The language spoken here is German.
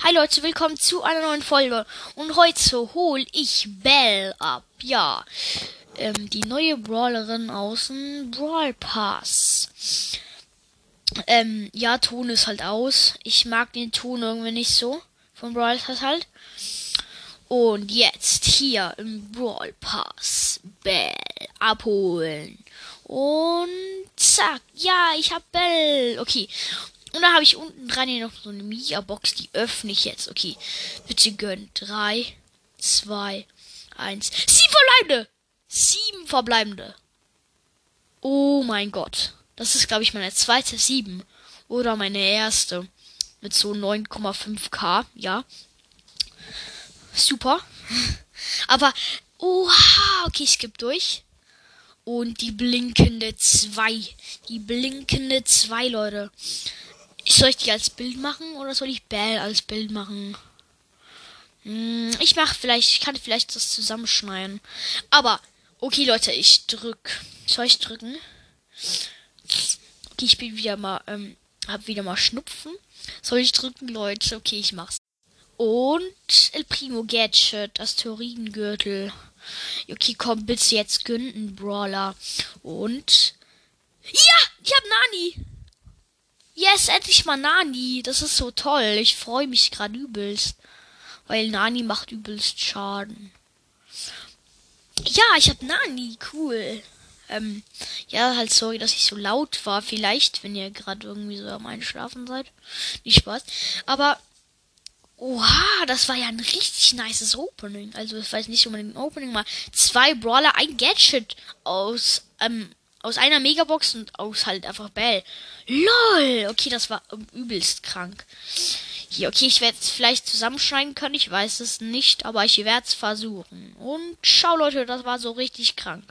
Hi Leute, willkommen zu einer neuen Folge. Und heute hole ich Belle ab. Ja, ähm, die neue Brawlerin aus dem Brawl Pass. Ähm, ja, Ton ist halt aus. Ich mag den Ton irgendwie nicht so. Von Brawl Pass halt. Und jetzt hier im Brawl Pass Belle abholen. Und zack, ja, ich hab Belle. Okay. Und da habe ich unten dran hier noch so eine Mia-Box, die öffne ich jetzt. Okay, bitte gönn. Drei, zwei, eins. Sieben verbleibende! Sieben verbleibende. Oh mein Gott. Das ist, glaube ich, meine zweite sieben. Oder meine erste. Mit so 9,5k, ja. Super. Aber, oha, okay, ich skippe durch. Und die blinkende 2. Die blinkende 2, Leute. Soll ich die als Bild machen oder soll ich Bell als Bild machen? Hm, ich mach vielleicht, ich kann vielleicht das zusammenschneiden. Aber, okay, Leute, ich drück. Soll ich drücken? Okay, ich bin wieder mal, ähm, hab wieder mal Schnupfen. Soll ich drücken, Leute? Okay, ich mach's. Und El Primo Gadget, Asteroidengürtel. Okay, komm, bitte jetzt gönnen, Brawler. Und. Ja! Ich hab Nani! Yes, endlich mal Nani. Das ist so toll. Ich freue mich gerade übelst. Weil Nani macht übelst Schaden. Ja, ich hab Nani. Cool. Ähm, ja, halt sorry, dass ich so laut war. Vielleicht, wenn ihr gerade irgendwie so am Einschlafen seid. Nicht Spaß. Aber, oha, das war ja ein richtig nices Opening. Also, war jetzt nicht unbedingt ein Opening, mal zwei Brawler, ein Gadget aus, ähm, aus einer Megabox und aus halt einfach Bell. LOL! Okay, das war übelst krank. Hier, okay, ich werde es vielleicht zusammenschneiden können, ich weiß es nicht, aber ich werde es versuchen. Und schau Leute, das war so richtig krank.